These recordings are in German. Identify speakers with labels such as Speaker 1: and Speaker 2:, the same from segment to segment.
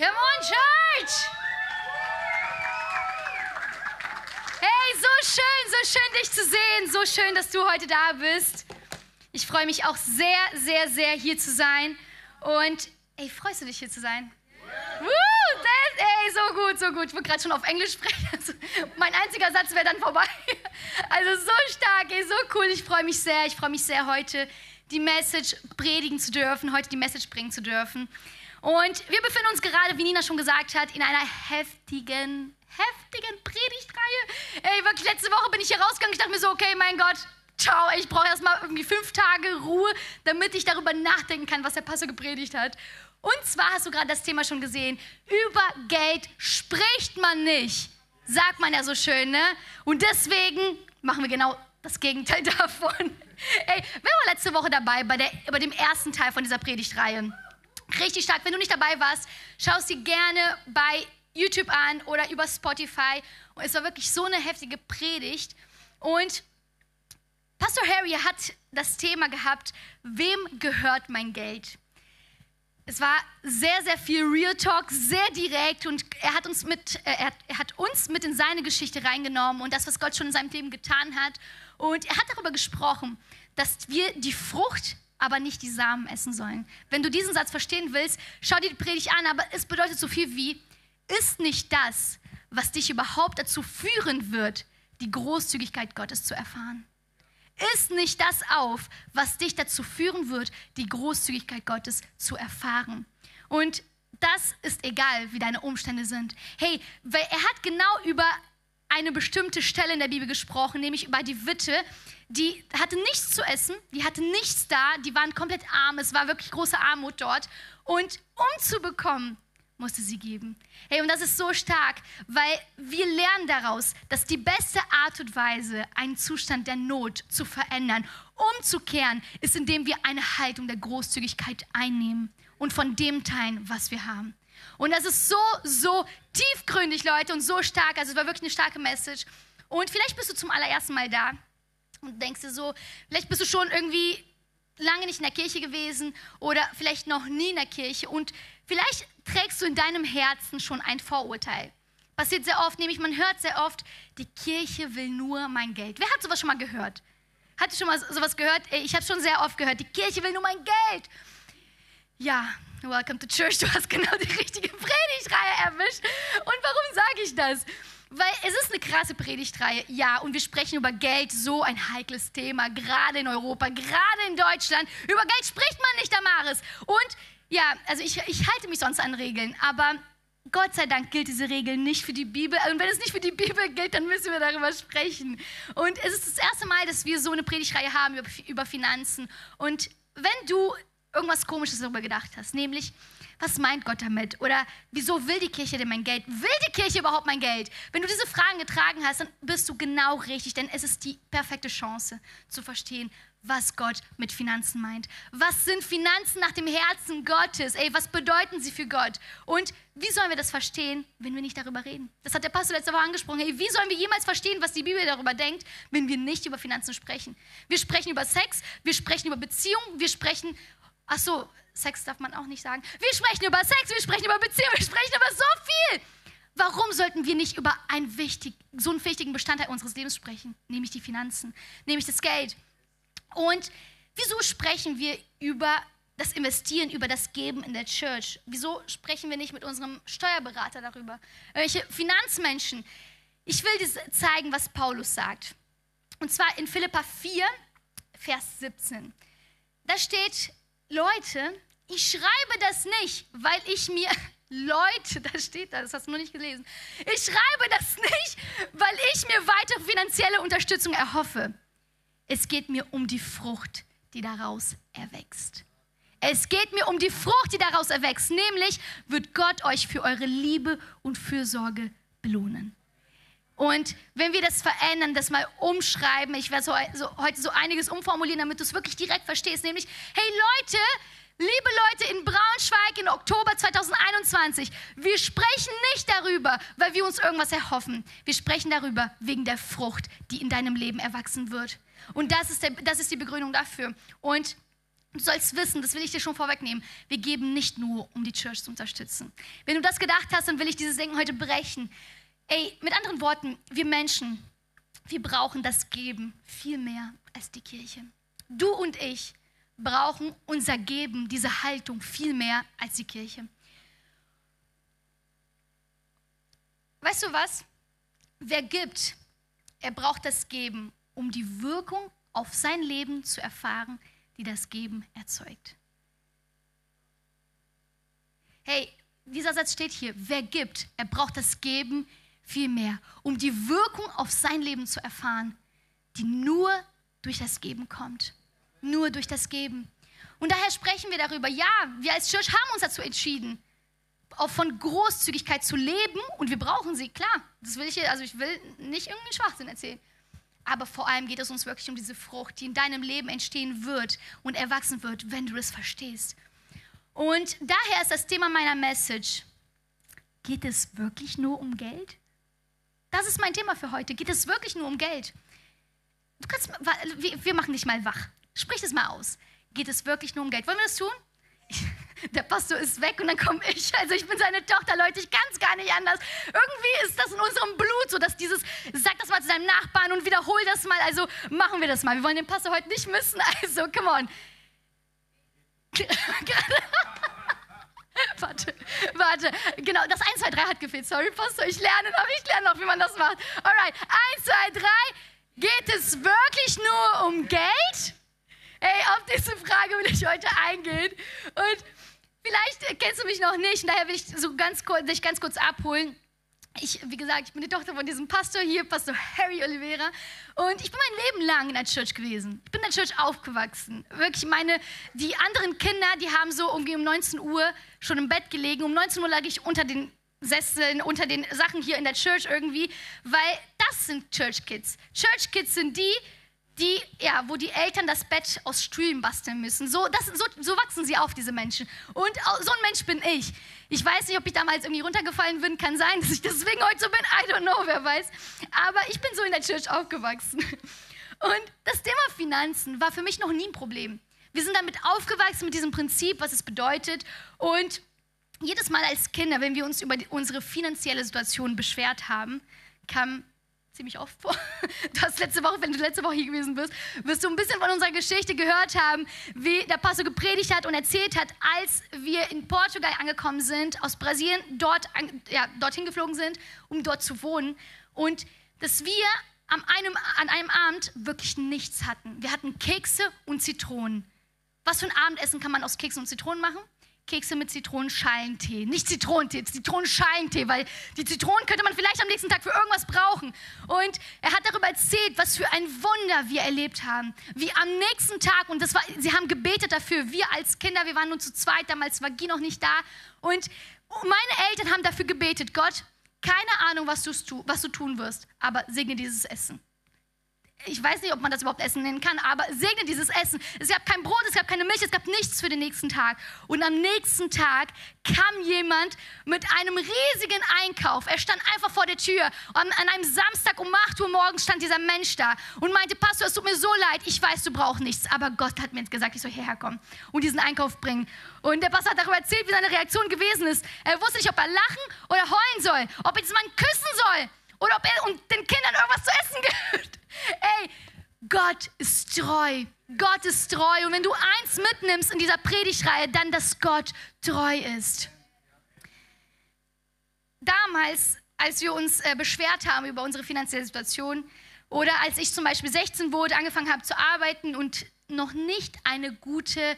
Speaker 1: Come on, Church! Hey, so schön, so schön dich zu sehen, so schön, dass du heute da bist. Ich freue mich auch sehr, sehr, sehr hier zu sein. Und ey, freust du dich hier zu sein? Woo, das, ey, so gut, so gut. Ich wollte gerade schon auf Englisch sprechen. Also, mein einziger Satz wäre dann vorbei. Also so stark, ey, so cool. Ich freue mich sehr. Ich freue mich sehr, heute die Message predigen zu dürfen, heute die Message bringen zu dürfen. Und wir befinden uns gerade, wie Nina schon gesagt hat, in einer heftigen, heftigen Predigtreihe. Ey, wirklich, letzte Woche bin ich hier rausgegangen. Ich dachte mir so, okay, mein Gott, ciao, ich brauche erstmal irgendwie fünf Tage Ruhe, damit ich darüber nachdenken kann, was der Pastor gepredigt hat. Und zwar hast du gerade das Thema schon gesehen. Über Geld spricht man nicht. Sagt man ja so schön, ne? Und deswegen machen wir genau das Gegenteil davon. Ey, wer war letzte Woche dabei bei, der, bei dem ersten Teil von dieser Predigtreihe? Richtig stark. Wenn du nicht dabei warst, schau es dir gerne bei YouTube an oder über Spotify. Und es war wirklich so eine heftige Predigt. Und Pastor Harry hat das Thema gehabt, wem gehört mein Geld? Es war sehr, sehr viel Real Talk, sehr direkt und er hat, uns mit, äh, er, er hat uns mit in seine Geschichte reingenommen und das, was Gott schon in seinem Leben getan hat. Und er hat darüber gesprochen, dass wir die Frucht aber nicht die Samen essen sollen. Wenn du diesen Satz verstehen willst, schau dir die Predigt an, aber es bedeutet so viel wie, ist nicht das, was dich überhaupt dazu führen wird, die Großzügigkeit Gottes zu erfahren. Ist nicht das auf, was dich dazu führen wird, die Großzügigkeit Gottes zu erfahren. Und das ist egal, wie deine Umstände sind. Hey, er hat genau über eine bestimmte Stelle in der Bibel gesprochen, nämlich über die Witte, die hatte nichts zu essen, die hatte nichts da, die waren komplett arm, es war wirklich große Armut dort. Und um zu bekommen, musste sie geben. Hey, und das ist so stark, weil wir lernen daraus, dass die beste Art und Weise, einen Zustand der Not zu verändern, umzukehren, ist, indem wir eine Haltung der Großzügigkeit einnehmen und von dem teilen, was wir haben. Und das ist so, so tiefgründig, Leute, und so stark. Also es war wirklich eine starke Message. Und vielleicht bist du zum allerersten Mal da und denkst dir so, vielleicht bist du schon irgendwie lange nicht in der Kirche gewesen oder vielleicht noch nie in der Kirche und vielleicht trägst du in deinem Herzen schon ein Vorurteil. Passiert sehr oft, nämlich man hört sehr oft, die Kirche will nur mein Geld. Wer hat sowas schon mal gehört? Hat schon mal sowas gehört? Ich habe schon sehr oft gehört, die Kirche will nur mein Geld. Ja, welcome to church, du hast genau die richtige Predigtreihe erwischt. Und warum sage ich das? Weil es ist eine krasse Predigtreihe, ja, und wir sprechen über Geld, so ein heikles Thema, gerade in Europa, gerade in Deutschland. Über Geld spricht man nicht, Amaris. Und ja, also ich, ich halte mich sonst an Regeln, aber Gott sei Dank gilt diese Regel nicht für die Bibel. Und wenn es nicht für die Bibel gilt, dann müssen wir darüber sprechen. Und es ist das erste Mal, dass wir so eine Predigtreihe haben über, über Finanzen. Und wenn du irgendwas Komisches darüber gedacht hast, nämlich, was meint Gott damit? Oder wieso will die Kirche denn mein Geld? Will die Kirche überhaupt mein Geld? Wenn du diese Fragen getragen hast, dann bist du genau richtig, denn es ist die perfekte Chance zu verstehen, was Gott mit Finanzen meint. Was sind Finanzen nach dem Herzen Gottes? Ey, was bedeuten sie für Gott? Und wie sollen wir das verstehen, wenn wir nicht darüber reden? Das hat der Pastor letzte Woche angesprochen. Hey, wie sollen wir jemals verstehen, was die Bibel darüber denkt, wenn wir nicht über Finanzen sprechen? Wir sprechen über Sex, wir sprechen über Beziehungen, wir sprechen Ach so, Sex darf man auch nicht sagen. Wir sprechen über Sex, wir sprechen über Beziehungen, wir sprechen über so viel. Warum sollten wir nicht über einen wichtig, so einen wichtigen Bestandteil unseres Lebens sprechen, nämlich die Finanzen, nämlich das Geld? Und wieso sprechen wir über das Investieren, über das Geben in der Church? Wieso sprechen wir nicht mit unserem Steuerberater darüber? Welche Finanzmenschen? Ich will dir zeigen, was Paulus sagt. Und zwar in Philippa 4, Vers 17. Da steht, Leute, ich schreibe das nicht, weil ich mir, Leute, da steht da, das hast du noch nicht gelesen. Ich schreibe das nicht, weil ich mir weitere finanzielle Unterstützung erhoffe. Es geht mir um die Frucht, die daraus erwächst. Es geht mir um die Frucht, die daraus erwächst. Nämlich wird Gott euch für eure Liebe und Fürsorge belohnen. Und wenn wir das verändern, das mal umschreiben, ich werde so, so, heute so einiges umformulieren, damit du es wirklich direkt verstehst, nämlich, hey Leute, liebe Leute in Braunschweig in Oktober 2021, wir sprechen nicht darüber, weil wir uns irgendwas erhoffen. Wir sprechen darüber wegen der Frucht, die in deinem Leben erwachsen wird. Und das ist, der, das ist die Begründung dafür. Und Du sollst wissen, das will ich dir schon vorwegnehmen, wir geben nicht nur, um die Church zu unterstützen. Wenn du das gedacht hast, dann will ich dieses Denken heute brechen. Ey, mit anderen Worten, wir Menschen, wir brauchen das Geben viel mehr als die Kirche. Du und ich brauchen unser Geben, diese Haltung viel mehr als die Kirche. Weißt du was? Wer gibt, er braucht das Geben, um die Wirkung auf sein Leben zu erfahren, die das Geben erzeugt. Hey, dieser Satz steht hier. Wer gibt, er braucht das Geben viel mehr, um die Wirkung auf sein Leben zu erfahren, die nur durch das Geben kommt. Nur durch das Geben. Und daher sprechen wir darüber. Ja, wir als Church haben uns dazu entschieden, auch von Großzügigkeit zu leben und wir brauchen sie, klar. Das will ich hier, also ich will nicht irgendeinen Schwachsinn erzählen. Aber vor allem geht es uns wirklich um diese Frucht, die in deinem Leben entstehen wird und erwachsen wird, wenn du es verstehst. Und daher ist das Thema meiner Message, geht es wirklich nur um Geld? Das ist mein Thema für heute. Geht es wirklich nur um Geld? Du kannst, wir machen dich mal wach. Sprich es mal aus. Geht es wirklich nur um Geld? Wollen wir das tun? der Pastor ist weg und dann komme ich. Also ich bin seine Tochter, Leute, ich kann es gar nicht anders. Irgendwie ist das in unserem Blut so, dass dieses, sag das mal zu deinem Nachbarn und wiederhol das mal. Also machen wir das mal. Wir wollen den Pastor heute nicht missen. Also, come on. warte, warte. Genau, das 1, 2, 3 hat gefehlt. Sorry, Pastor, ich lerne noch, ich lerne noch, wie man das macht. Alright, 1, 2, 3. Geht es wirklich nur um Geld? Ey, auf diese Frage will ich heute eingehen. Und vielleicht kennst du mich noch nicht, und daher will ich so ganz kurz, dich ganz kurz abholen. Ich, wie gesagt, ich bin die Tochter von diesem Pastor hier, Pastor Harry Oliveira. Und ich bin mein Leben lang in der Church gewesen. Ich bin in der Church aufgewachsen. Wirklich, meine, die anderen Kinder, die haben so irgendwie um 19 Uhr schon im Bett gelegen. Um 19 Uhr lag ich unter den Sesseln, unter den Sachen hier in der Church irgendwie, weil das sind Church Kids. Church Kids sind die, die, ja, wo die Eltern das Bett aus Stühlen basteln müssen. So, das, so, so wachsen sie auf, diese Menschen. Und so ein Mensch bin ich. Ich weiß nicht, ob ich damals irgendwie runtergefallen bin. Kann sein, dass ich deswegen heute so bin. I don't know, wer weiß. Aber ich bin so in der Church aufgewachsen. Und das Thema Finanzen war für mich noch nie ein Problem. Wir sind damit aufgewachsen mit diesem Prinzip, was es bedeutet. Und jedes Mal als Kinder, wenn wir uns über unsere finanzielle Situation beschwert haben, kam ziemlich oft vor. Du hast letzte Woche, wenn du letzte Woche hier gewesen bist, wirst du ein bisschen von unserer Geschichte gehört haben, wie der Pastor gepredigt hat und erzählt hat, als wir in Portugal angekommen sind, aus Brasilien dort, ja, dorthin geflogen sind, um dort zu wohnen. Und dass wir an einem, an einem Abend wirklich nichts hatten. Wir hatten Kekse und Zitronen. Was für ein Abendessen kann man aus Keksen und Zitronen machen? Kekse mit Zitronenschalentee. Nicht Zitronentee, Zitronenschalentee, weil die Zitronen könnte man vielleicht am nächsten Tag für irgendwas brauchen. Und er hat darüber erzählt, was für ein Wunder wir erlebt haben. Wie am nächsten Tag, und das war, sie haben gebetet dafür, wir als Kinder, wir waren nur zu zweit, damals war Guy noch nicht da. Und meine Eltern haben dafür gebetet, Gott, keine Ahnung, was was du tun wirst, aber segne dieses Essen ich weiß nicht, ob man das überhaupt Essen nennen kann, aber segne dieses Essen. Es gab kein Brot, es gab keine Milch, es gab nichts für den nächsten Tag. Und am nächsten Tag kam jemand mit einem riesigen Einkauf. Er stand einfach vor der Tür. Und an einem Samstag um 8 Uhr morgens stand dieser Mensch da und meinte, Pastor, es tut mir so leid, ich weiß, du brauchst nichts, aber Gott hat mir jetzt gesagt, ich soll hierher kommen und diesen Einkauf bringen. Und der Pastor hat darüber erzählt, wie seine Reaktion gewesen ist. Er wusste nicht, ob er lachen oder heulen soll, ob er diesen Mann küssen soll oder ob er und den Kindern irgendwas zu essen gibt. Ey, Gott ist treu. Gott ist treu. Und wenn du eins mitnimmst in dieser Predigtreihe, dann, dass Gott treu ist. Damals, als wir uns äh, beschwert haben über unsere finanzielle Situation, oder als ich zum Beispiel 16 wurde, angefangen habe zu arbeiten und noch nicht eine gute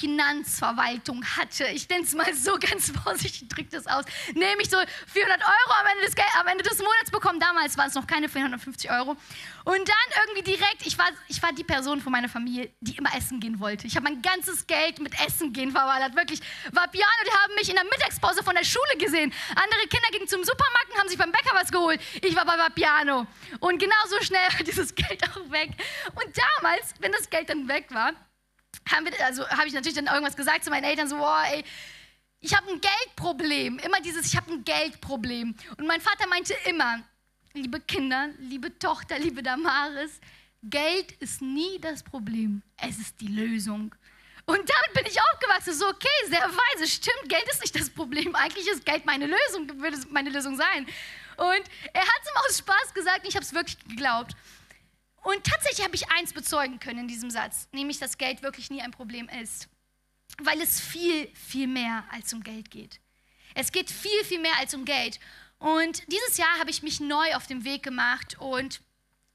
Speaker 1: Finanzverwaltung hatte. Ich nenne es mal so ganz vorsichtig, drücke das aus. Nehme ich so 400 Euro am Ende, des, am Ende des Monats bekommen. Damals waren es noch keine 450 Euro. Und dann irgendwie direkt, ich war, ich war die Person von meiner Familie, die immer essen gehen wollte. Ich habe mein ganzes Geld mit Essen gehen verwaltet. Wirklich, war Piano, die haben mich in der Mittagspause von der Schule gesehen. Andere Kinder gingen zum Supermarkt und haben sich beim Bäcker was geholt. Ich war bei Piano. Und genauso schnell war dieses Geld auch weg. Und damals, wenn das Geld dann weg war, haben wir, also habe ich natürlich dann irgendwas gesagt zu meinen Eltern, so, boah, ey, ich habe ein Geldproblem. Immer dieses, ich habe ein Geldproblem. Und mein Vater meinte immer, liebe Kinder, liebe Tochter, liebe Damaris, Geld ist nie das Problem, es ist die Lösung. Und damit bin ich aufgewachsen. So, okay, sehr weise. Stimmt, Geld ist nicht das Problem. Eigentlich ist Geld meine Lösung, würde meine Lösung sein. Und er hat es ihm aus Spaß gesagt ich habe es wirklich geglaubt. Und tatsächlich habe ich eins bezeugen können in diesem Satz, nämlich, dass Geld wirklich nie ein Problem ist. Weil es viel, viel mehr als um Geld geht. Es geht viel, viel mehr als um Geld. Und dieses Jahr habe ich mich neu auf den Weg gemacht und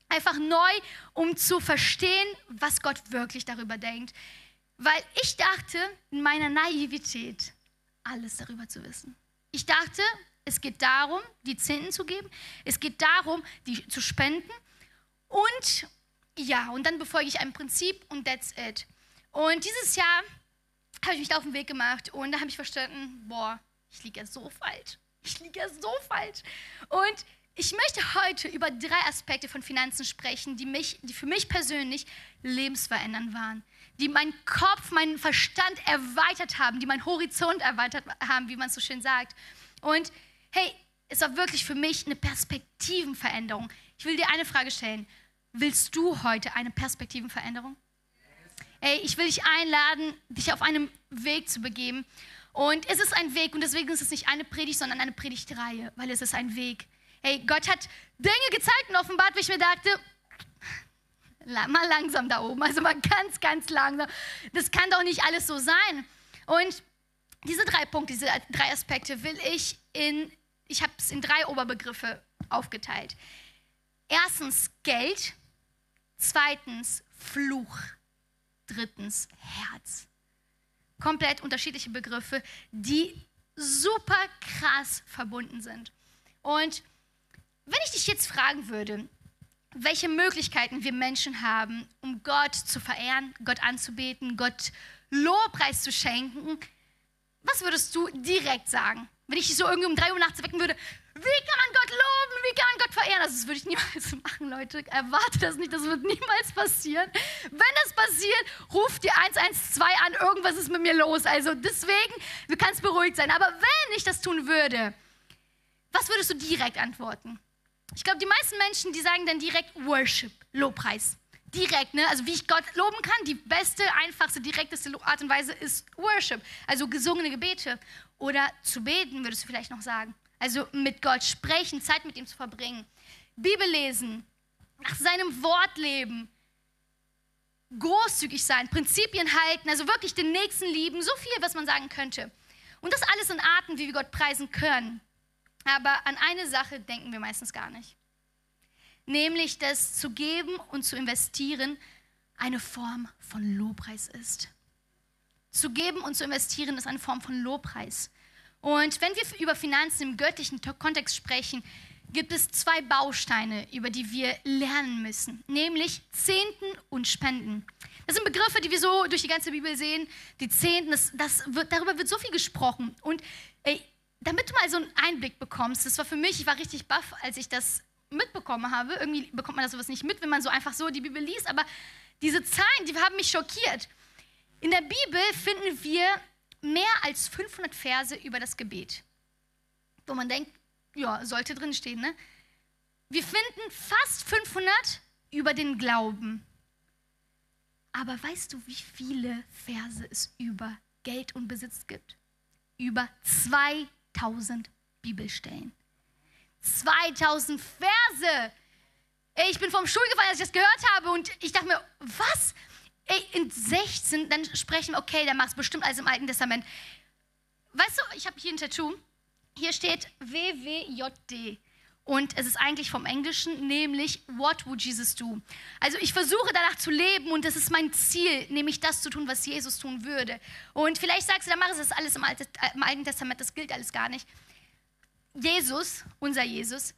Speaker 1: einfach neu, um zu verstehen, was Gott wirklich darüber denkt. Weil ich dachte, in meiner Naivität, alles darüber zu wissen. Ich dachte, es geht darum, die Zehnten zu geben. Es geht darum, die zu spenden. Und ja, und dann befolge ich ein Prinzip und that's it. Und dieses Jahr habe ich mich da auf den Weg gemacht und da habe ich verstanden, boah, ich liege ja so falsch. Ich liege ja so falsch. Und ich möchte heute über drei Aspekte von Finanzen sprechen, die, mich, die für mich persönlich lebensverändernd waren. Die meinen Kopf, meinen Verstand erweitert haben, die meinen Horizont erweitert haben, wie man so schön sagt. Und hey, es war wirklich für mich eine Perspektivenveränderung. Ich will dir eine Frage stellen. Willst du heute eine Perspektivenveränderung? Ey, ich will dich einladen, dich auf einem Weg zu begeben. Und es ist ein Weg und deswegen ist es nicht eine Predigt, sondern eine Predigtreihe, weil es ist ein Weg. Hey, Gott hat Dinge gezeigt und offenbart, wo ich mir dachte, mal langsam da oben, also mal ganz, ganz langsam. Das kann doch nicht alles so sein. Und diese drei Punkte, diese drei Aspekte will ich in, ich habe es in drei Oberbegriffe aufgeteilt. Erstens Geld, zweitens Fluch, drittens Herz komplett unterschiedliche Begriffe, die super krass verbunden sind. Und wenn ich dich jetzt fragen würde, welche Möglichkeiten wir Menschen haben, um Gott zu verehren, Gott anzubeten, Gott Lobpreis zu schenken, was würdest du direkt sagen? Wenn ich dich so irgendwie um drei Uhr nachts wecken würde, wie kann man Gott loben? Wie kann man Gott verehren? Also, das würde ich niemals machen, Leute. Erwarte das nicht, das wird niemals passieren. Wenn das passiert, ruft dir 112 an, irgendwas ist mit mir los. Also deswegen, du kannst beruhigt sein. Aber wenn ich das tun würde, was würdest du direkt antworten? Ich glaube, die meisten Menschen, die sagen dann direkt Worship, Lobpreis. Direkt, ne? Also wie ich Gott loben kann, die beste, einfachste, direkteste Art und Weise ist Worship. Also gesungene Gebete. Oder zu beten, würdest du vielleicht noch sagen. Also mit Gott sprechen, Zeit mit ihm zu verbringen. Bibel lesen, nach seinem Wort leben, großzügig sein, Prinzipien halten, also wirklich den Nächsten lieben, so viel, was man sagen könnte. Und das alles in Arten, wie wir Gott preisen können. Aber an eine Sache denken wir meistens gar nicht. Nämlich, dass zu geben und zu investieren eine Form von Lobpreis ist. Zu geben und zu investieren ist eine Form von Lobpreis. Und wenn wir über Finanzen im göttlichen Kontext sprechen, gibt es zwei Bausteine, über die wir lernen müssen, nämlich Zehnten und Spenden. Das sind Begriffe, die wir so durch die ganze Bibel sehen. Die Zehnten, das, das wird, darüber wird so viel gesprochen. Und ey, damit du mal so einen Einblick bekommst, das war für mich, ich war richtig baff, als ich das mitbekommen habe. Irgendwie bekommt man das sowas nicht mit, wenn man so einfach so die Bibel liest, aber diese Zahlen, die haben mich schockiert. In der Bibel finden wir mehr als 500 Verse über das Gebet, wo man denkt, ja, sollte drin stehen, ne? Wir finden fast 500 über den Glauben. Aber weißt du, wie viele Verse es über Geld und Besitz gibt? Über 2000 Bibelstellen. 2000 Verse! Ich bin vom Stuhl gefallen, als ich das gehört habe und ich dachte mir, was? In 16, dann sprechen wir, okay, der macht es bestimmt alles im Alten Testament. Weißt du, ich habe hier ein Tattoo. Hier steht WWJD. Und es ist eigentlich vom Englischen, nämlich What would Jesus do? Also ich versuche danach zu leben und das ist mein Ziel, nämlich das zu tun, was Jesus tun würde. Und vielleicht sagst du, dann mach es das alles Alten, im Alten Testament, das gilt alles gar nicht. Jesus, unser Jesus,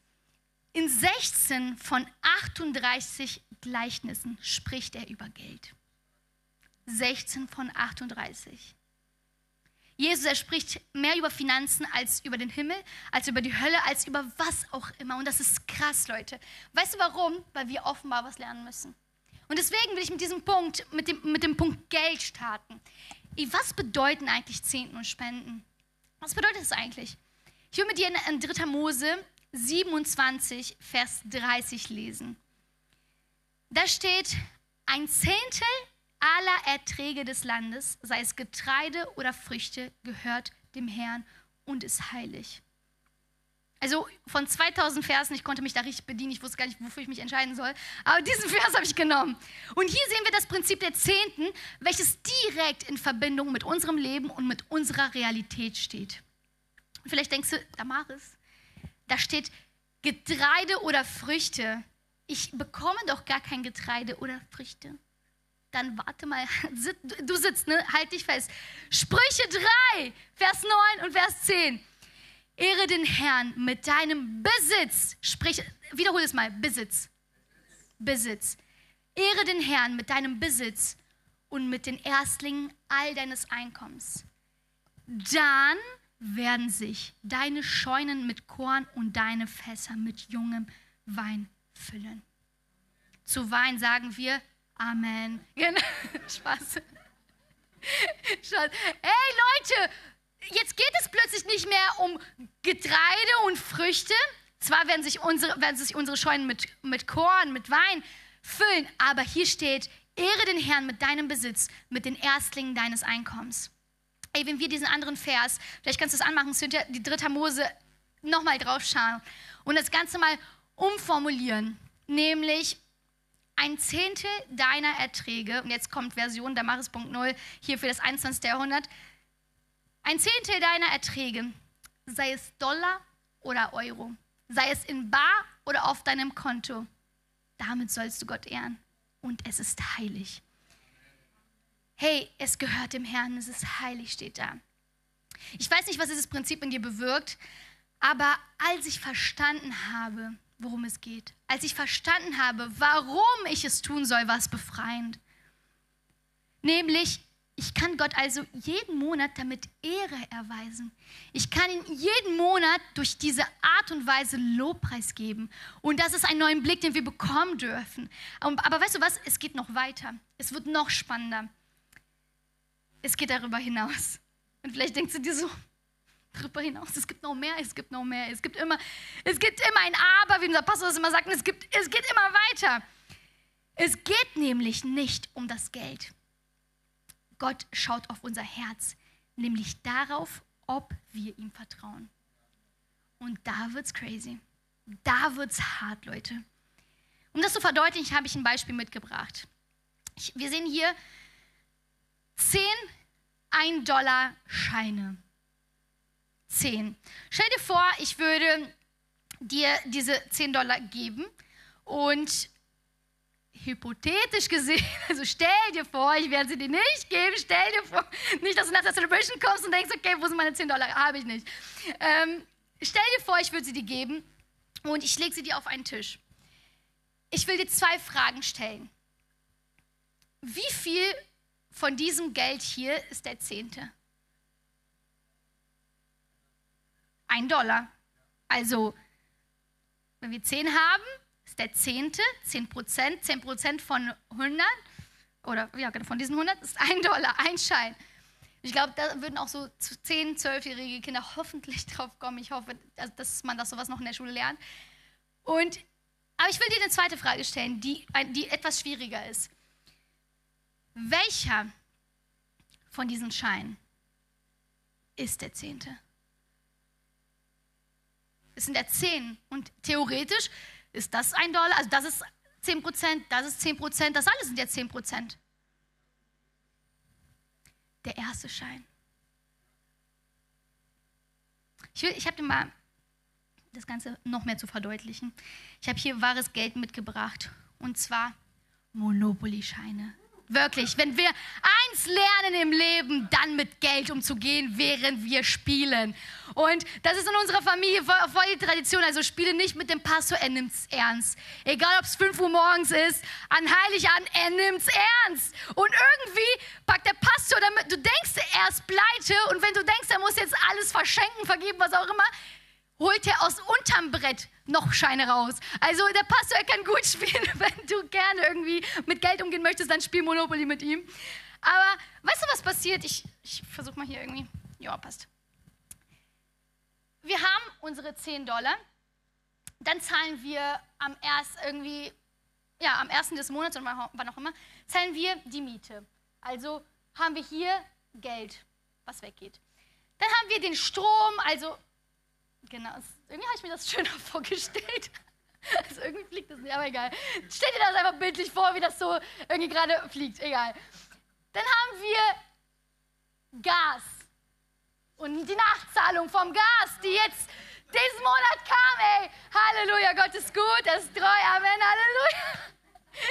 Speaker 1: in 16 von 38 Gleichnissen spricht er über Geld. 16 von 38. Jesus, er spricht mehr über Finanzen als über den Himmel, als über die Hölle, als über was auch immer. Und das ist krass, Leute. Weißt du warum? Weil wir offenbar was lernen müssen. Und deswegen will ich mit diesem Punkt, mit dem, mit dem Punkt Geld starten. Was bedeuten eigentlich Zehnten und Spenden? Was bedeutet das eigentlich? Ich will mit dir in 3. Mose 27, Vers 30 lesen. Da steht, ein Zehntel aller Erträge des Landes, sei es Getreide oder Früchte, gehört dem Herrn und ist heilig. Also von 2000 Versen, ich konnte mich da richtig bedienen, ich wusste gar nicht, wofür ich mich entscheiden soll, aber diesen Vers habe ich genommen. Und hier sehen wir das Prinzip der Zehnten, welches direkt in Verbindung mit unserem Leben und mit unserer Realität steht. Und vielleicht denkst du, Damaris, da steht Getreide oder Früchte. Ich bekomme doch gar kein Getreide oder Früchte. Dann warte mal, du sitzt, ne? halt dich fest. Sprüche 3, Vers 9 und Vers 10. Ehre den Herrn mit deinem Besitz. Sprich, wiederhole es mal, Besitz. Besitz. Ehre den Herrn mit deinem Besitz und mit den Erstlingen all deines Einkommens. Dann werden sich deine Scheunen mit Korn und deine Fässer mit jungem Wein füllen. Zu Wein sagen wir Amen. Genau. Spaß. Spaß. Hey Leute, jetzt geht es plötzlich nicht mehr um Getreide und Früchte. Zwar werden sich unsere, werden sich unsere Scheunen mit, mit Korn, mit Wein füllen, aber hier steht, ehre den Herrn mit deinem Besitz, mit den Erstlingen deines Einkommens. Ey, wenn wir diesen anderen Vers, vielleicht kannst du es anmachen, Cynthia, die dritte Mose nochmal drauf schauen und das Ganze mal umformulieren. Nämlich ein Zehntel deiner Erträge, und jetzt kommt Version Damaris.0 hier für das 21. Jahrhundert, ein Zehntel deiner Erträge, sei es Dollar oder Euro, sei es in Bar oder auf deinem Konto, damit sollst du Gott ehren. Und es ist heilig. Hey, es gehört dem Herrn, es ist heilig, steht da. Ich weiß nicht, was dieses Prinzip in dir bewirkt, aber als ich verstanden habe, worum es geht, als ich verstanden habe, warum ich es tun soll, war es befreiend. Nämlich, ich kann Gott also jeden Monat damit Ehre erweisen. Ich kann ihn jeden Monat durch diese Art und Weise Lobpreis geben. Und das ist ein neuer Blick, den wir bekommen dürfen. Aber weißt du was? Es geht noch weiter. Es wird noch spannender. Es geht darüber hinaus. Und vielleicht denkst du dir so, darüber hinaus, es gibt noch mehr, es gibt noch mehr. Es gibt immer, es gibt immer ein Aber, wie unser Pastor das immer sagt. es, gibt, es geht immer weiter. Es geht nämlich nicht um das Geld. Gott schaut auf unser Herz, nämlich darauf, ob wir ihm vertrauen. Und da wird's crazy. Da wird's hart, Leute. Um das zu verdeutlichen, habe ich ein Beispiel mitgebracht. Ich, wir sehen hier zehn 1-Dollar-Scheine. Zehn. Stell dir vor, ich würde dir diese 10 Dollar geben und hypothetisch gesehen, also stell dir vor, ich werde sie dir nicht geben, stell dir vor, nicht, dass du nach der Celebration kommst und denkst, okay, wo sind meine 10 Dollar? Habe ich nicht. Ähm, stell dir vor, ich würde sie dir geben und ich lege sie dir auf einen Tisch. Ich will dir zwei Fragen stellen. Wie viel von diesem Geld hier ist der Zehnte? Ein Dollar. Also, wenn wir zehn haben, ist der Zehnte, 10 Prozent, 10 Prozent von 100 oder ja, genau, von diesen 100 ist ein Dollar, ein Schein. Ich glaube, da würden auch so 10, 12-jährige Kinder hoffentlich drauf kommen. Ich hoffe, dass man das sowas noch in der Schule lernt. Und, aber ich will dir eine zweite Frage stellen, die, die etwas schwieriger ist. Welcher von diesen Scheinen ist der Zehnte? Es sind ja zehn. Und theoretisch ist das ein Dollar, also das ist 10 Prozent, das ist 10 Prozent, das alles sind jetzt 10 Prozent. Der erste Schein. Ich, ich habe dir mal das Ganze noch mehr zu verdeutlichen. Ich habe hier wahres Geld mitgebracht und zwar Monopoly-Scheine. Wirklich, wenn wir eins lernen im Leben, dann mit Geld umzugehen, während wir spielen. Und das ist in unserer Familie voll, voll die Tradition. Also spiele nicht mit dem Pastor, er nimmt es ernst. Egal, ob es 5 Uhr morgens ist, an Heiligabend, er nimmt es ernst. Und irgendwie packt der Pastor damit, du denkst, er ist pleite und wenn du denkst, er muss jetzt alles verschenken, vergeben, was auch immer, holt er aus unterm Brett noch Scheine raus. Also der Pastor kann gut spielen, wenn du gerne irgendwie mit Geld umgehen möchtest, dann spiel Monopoly mit ihm. Aber weißt du, was passiert? Ich, ich versuche mal hier irgendwie. Ja, passt. Wir haben unsere 10 Dollar. Dann zahlen wir am erst irgendwie ja, am 1. des Monats oder wann auch immer, zahlen wir die Miete. Also haben wir hier Geld, was weggeht. Dann haben wir den Strom, also, genau, irgendwie habe ich mir das schöner vorgestellt. Also irgendwie fliegt das nicht, aber egal. Stell dir das einfach bildlich vor, wie das so irgendwie gerade fliegt, egal. Dann haben wir Gas und die Nachzahlung vom Gas, die jetzt diesen Monat kam, ey. Halleluja, Gott ist gut, er ist treu, Amen, Halleluja.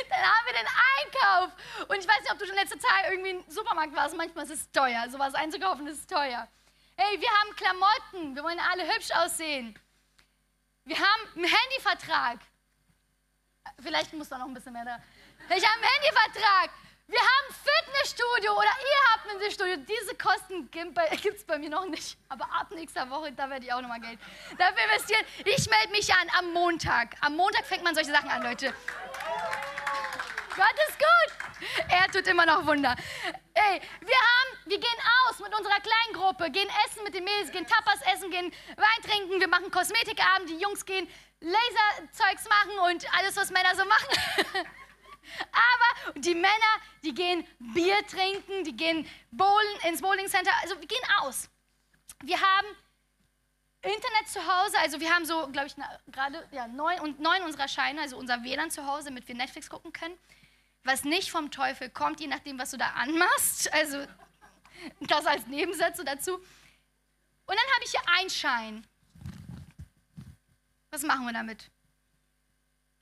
Speaker 1: Dann haben wir den Einkauf. Und ich weiß nicht, ob du schon letzte Zeit irgendwie im Supermarkt warst. Manchmal ist es teuer. Sowas einzukaufen ist teuer. Hey, wir haben Klamotten. Wir wollen alle hübsch aussehen. Wir haben einen Handyvertrag. Vielleicht muss da noch ein bisschen mehr da. Ich habe einen Handyvertrag. Wir haben Fitnessstudio oder ihr habt ein Fitnessstudio. Diese Kosten gibt es bei mir noch nicht. Aber ab nächster Woche, da werde ich auch nochmal Geld dafür investieren. Ich melde mich an am Montag. Am Montag fängt man solche Sachen an, Leute. Gott ist gut. Er tut immer noch Wunder. Ey, wir haben, wir gehen aus mit unserer kleinen Gruppe, gehen essen mit den Mädels, gehen Tapas essen, gehen Wein trinken, wir machen Kosmetikabend, die Jungs gehen Laserzeugs machen und alles, was Männer so machen. Aber die Männer, die gehen Bier trinken, die gehen bowlen, ins Bowling Center, also wir gehen aus. Wir haben Internet zu Hause, also wir haben so, glaube ich, gerade ja, neun, und neun unserer Scheine, also unser WLAN zu Hause, damit wir Netflix gucken können. Was nicht vom Teufel kommt, je nachdem, was du da anmachst. Also das als Nebensätze dazu. Und dann habe ich hier einen Schein. Was machen wir damit?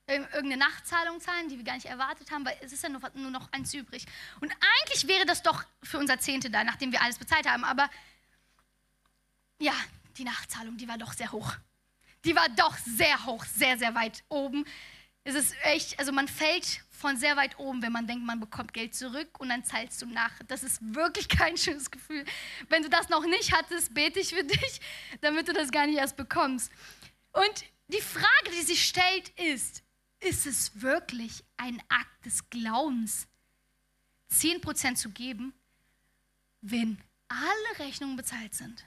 Speaker 1: Irgendeine Nachzahlung zahlen, die wir gar nicht erwartet haben, weil es ist ja nur, nur noch eins übrig. Und eigentlich wäre das doch für unser Zehnte da, nachdem wir alles bezahlt haben. Aber ja, die Nachzahlung, die war doch sehr hoch. Die war doch sehr hoch, sehr, sehr weit oben. Es ist echt, also man fällt von sehr weit oben, wenn man denkt, man bekommt Geld zurück und dann zahlst du nach. Das ist wirklich kein schönes Gefühl. Wenn du das noch nicht hattest, bete ich für dich, damit du das gar nicht erst bekommst. Und die Frage, die sich stellt, ist, ist es wirklich ein Akt des Glaubens, 10% zu geben, wenn alle Rechnungen bezahlt sind?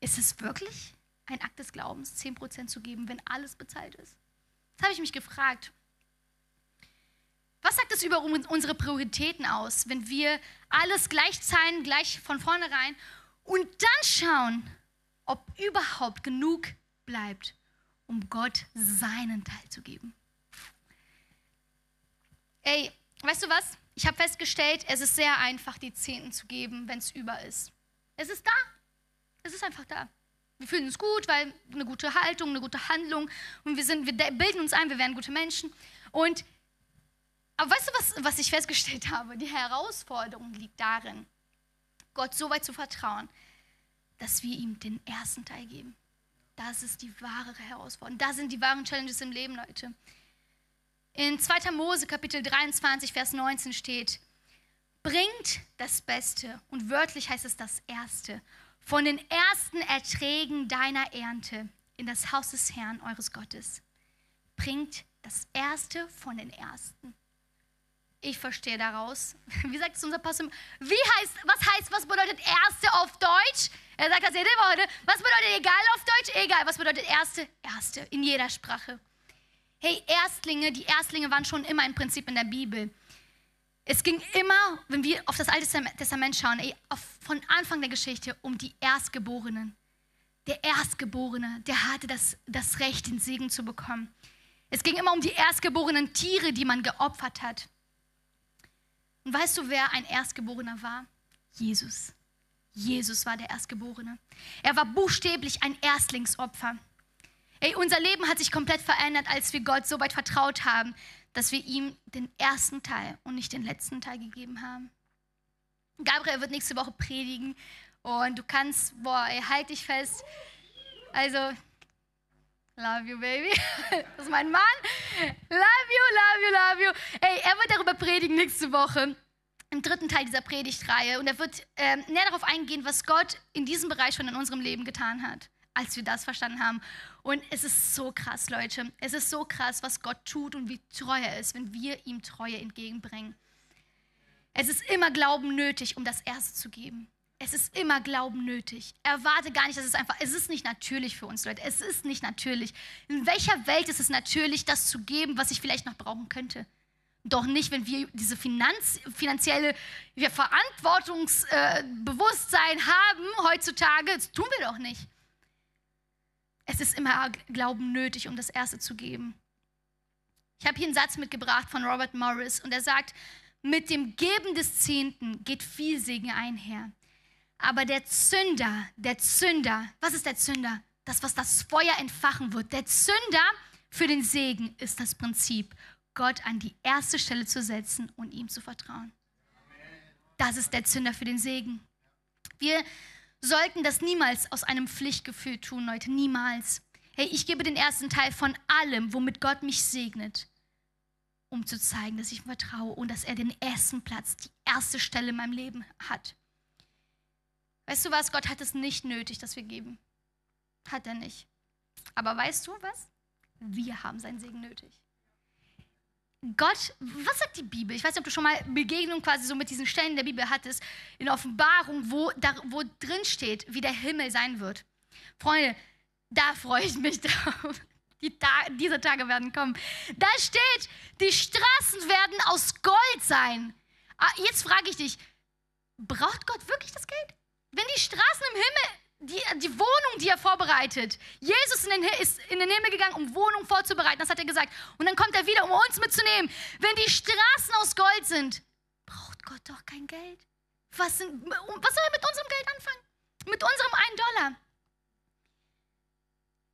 Speaker 1: Ist es wirklich ein Akt des Glaubens, 10% zu geben, wenn alles bezahlt ist? Das habe ich mich gefragt. Was sagt es über unsere Prioritäten aus, wenn wir alles gleich zahlen, gleich von vornherein und dann schauen, ob überhaupt genug bleibt um Gott seinen Teil zu geben. Ey, weißt du was? Ich habe festgestellt, es ist sehr einfach, die Zehnten zu geben, wenn es über ist. Es ist da. Es ist einfach da. Wir fühlen uns gut, weil eine gute Haltung, eine gute Handlung und wir, sind, wir bilden uns ein, wir werden gute Menschen. Und, aber weißt du, was, was ich festgestellt habe? Die Herausforderung liegt darin, Gott so weit zu vertrauen, dass wir ihm den ersten Teil geben. Das ist die wahre Herausforderung. Das sind die wahren Challenges im Leben, Leute. In 2. Mose Kapitel 23, Vers 19 steht, bringt das Beste, und wörtlich heißt es das Erste, von den ersten Erträgen deiner Ernte in das Haus des Herrn eures Gottes. Bringt das Erste von den Ersten. Ich verstehe daraus. Wie sagt es unser Pastor? Wie heißt, was heißt, was bedeutet Erste auf Deutsch? Er sagt das jede Woche. Was bedeutet egal auf Deutsch? Egal. Was bedeutet Erste? Erste. In jeder Sprache. Hey, Erstlinge, die Erstlinge waren schon immer ein Prinzip in der Bibel. Es ging immer, wenn wir auf das Alte Testament schauen, ey, auf, von Anfang der Geschichte um die Erstgeborenen. Der Erstgeborene, der hatte das, das Recht, den Segen zu bekommen. Es ging immer um die erstgeborenen Tiere, die man geopfert hat. Und weißt du, wer ein Erstgeborener war? Jesus. Jesus war der Erstgeborene. Er war buchstäblich ein Erstlingsopfer. Ey, unser Leben hat sich komplett verändert, als wir Gott so weit vertraut haben, dass wir ihm den ersten Teil und nicht den letzten Teil gegeben haben. Gabriel wird nächste Woche predigen und du kannst, boah, ey, halt dich fest. Also, love you, baby. Das ist mein Mann. Love you, love you, love you. Ey, er wird darüber predigen nächste Woche im dritten Teil dieser Predigtreihe und er wird ähm, näher darauf eingehen, was Gott in diesem Bereich schon in unserem Leben getan hat, als wir das verstanden haben. Und es ist so krass, Leute. Es ist so krass, was Gott tut und wie treu er ist, wenn wir ihm Treue entgegenbringen. Es ist immer Glauben nötig, um das Erste zu geben. Es ist immer Glauben nötig. Erwarte gar nicht, dass es einfach, es ist nicht natürlich für uns, Leute. Es ist nicht natürlich. In welcher Welt ist es natürlich, das zu geben, was ich vielleicht noch brauchen könnte? Doch nicht, wenn wir diese Finanz, finanzielle wir Verantwortungsbewusstsein haben heutzutage. Das tun wir doch nicht. Es ist immer Glauben nötig, um das Erste zu geben. Ich habe hier einen Satz mitgebracht von Robert Morris und er sagt, mit dem Geben des Zehnten geht viel Segen einher. Aber der Zünder, der Zünder, was ist der Zünder? Das, was das Feuer entfachen wird. Der Zünder für den Segen ist das Prinzip, Gott an die erste Stelle zu setzen und ihm zu vertrauen. Das ist der Zünder für den Segen. Wir sollten das niemals aus einem Pflichtgefühl tun, Leute, niemals. Hey, ich gebe den ersten Teil von allem, womit Gott mich segnet, um zu zeigen, dass ich ihm vertraue und dass er den ersten Platz, die erste Stelle in meinem Leben hat. Weißt du was? Gott hat es nicht nötig, dass wir geben. Hat er nicht. Aber weißt du was? Wir haben seinen Segen nötig. Gott, was sagt die Bibel? Ich weiß nicht, ob du schon mal Begegnung quasi so mit diesen Stellen der Bibel hattest, in Offenbarung, wo, da, wo drin steht, wie der Himmel sein wird. Freunde, da freue ich mich drauf. Die Ta diese Tage werden kommen. Da steht, die Straßen werden aus Gold sein. Ah, jetzt frage ich dich, braucht Gott wirklich das Geld? Wenn die Straßen im Himmel die, die Wohnung, die er vorbereitet. Jesus in den, ist in den Himmel gegangen, um Wohnung vorzubereiten, das hat er gesagt. Und dann kommt er wieder, um uns mitzunehmen. Wenn die Straßen aus Gold sind, braucht Gott doch kein Geld. Was, sind, was soll er mit unserem Geld anfangen? Mit unserem einen Dollar.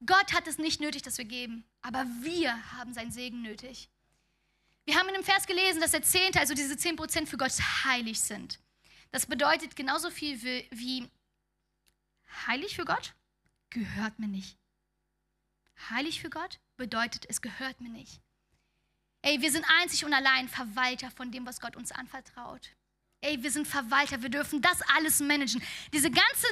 Speaker 1: Gott hat es nicht nötig, dass wir geben, aber wir haben seinen Segen nötig. Wir haben in dem Vers gelesen, dass der Zehnte, also diese 10% für Gott heilig sind. Das bedeutet genauso viel wie, wie heilig für Gott gehört mir nicht. Heilig für Gott bedeutet, es gehört mir nicht. Ey, wir sind einzig und allein Verwalter von dem, was Gott uns anvertraut. Ey, wir sind Verwalter, wir dürfen das alles managen. Diese ganzen,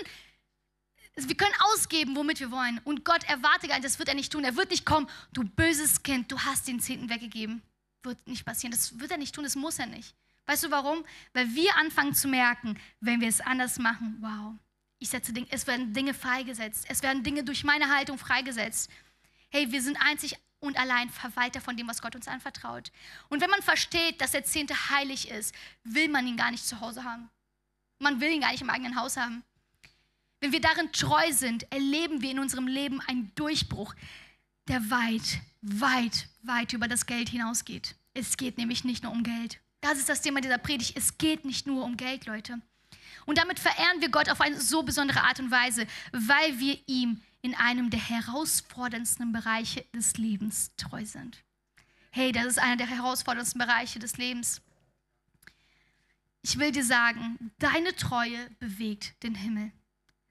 Speaker 1: wir können ausgeben, womit wir wollen. Und Gott erwartet das wird er nicht tun. Er wird nicht kommen, du böses Kind, du hast den Zehnten weggegeben. Wird nicht passieren. Das wird er nicht tun, das muss er nicht. Weißt du warum? Weil wir anfangen zu merken, wenn wir es anders machen, wow, ich setze Dinge, es werden Dinge freigesetzt. Es werden Dinge durch meine Haltung freigesetzt. Hey, wir sind einzig und allein Verwalter von dem, was Gott uns anvertraut. Und wenn man versteht, dass der Zehnte heilig ist, will man ihn gar nicht zu Hause haben. Man will ihn gar nicht im eigenen Haus haben. Wenn wir darin treu sind, erleben wir in unserem Leben einen Durchbruch, der weit, weit, weit über das Geld hinausgeht. Es geht nämlich nicht nur um Geld. Das ist das Thema dieser Predigt. Es geht nicht nur um Geld, Leute. Und damit verehren wir Gott auf eine so besondere Art und Weise, weil wir ihm in einem der herausforderndsten Bereiche des Lebens treu sind. Hey, das ist einer der herausforderndsten Bereiche des Lebens. Ich will dir sagen, deine Treue bewegt den Himmel.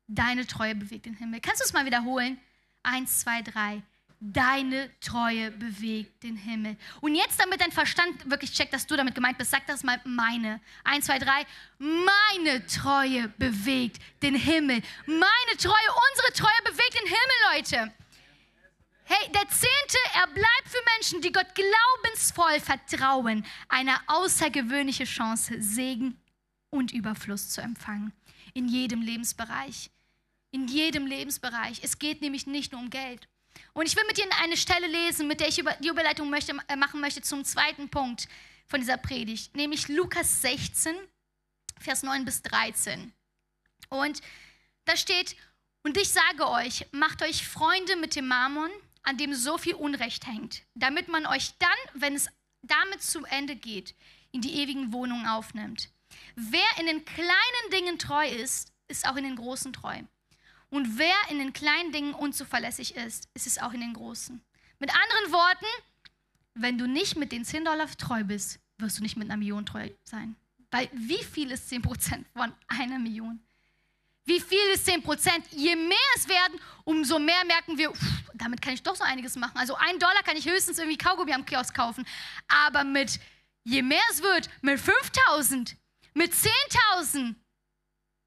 Speaker 1: Deine Treue bewegt den Himmel. Kannst du es mal wiederholen? Eins, zwei, drei. Deine Treue bewegt den Himmel. Und jetzt, damit dein Verstand wirklich checkt, dass du damit gemeint bist, sag das mal meine. Eins, zwei, drei. Meine Treue bewegt den Himmel. Meine Treue, unsere Treue bewegt den Himmel, Leute. Hey, der Zehnte, er bleibt für Menschen, die Gott glaubensvoll vertrauen, eine außergewöhnliche Chance, Segen und Überfluss zu empfangen. In jedem Lebensbereich. In jedem Lebensbereich. Es geht nämlich nicht nur um Geld. Und ich will mit dir eine Stelle lesen, mit der ich die Überleitung möchte, äh, machen möchte zum zweiten Punkt von dieser Predigt, nämlich Lukas 16, Vers 9 bis 13. Und da steht, und ich sage euch, macht euch Freunde mit dem Mammon, an dem so viel Unrecht hängt, damit man euch dann, wenn es damit zu Ende geht, in die ewigen Wohnungen aufnimmt. Wer in den kleinen Dingen treu ist, ist auch in den großen treu. Und wer in den kleinen Dingen unzuverlässig ist, ist es auch in den großen. Mit anderen Worten, wenn du nicht mit den 10 Dollar treu bist, wirst du nicht mit einer Million treu sein. Weil wie viel ist 10 Prozent von einer Million? Wie viel ist 10 Prozent? Je mehr es werden, umso mehr merken wir, pff, damit kann ich doch so einiges machen. Also ein Dollar kann ich höchstens irgendwie Kaugummi am Kiosk kaufen. Aber mit, je mehr es wird, mit 5000, mit 10.000,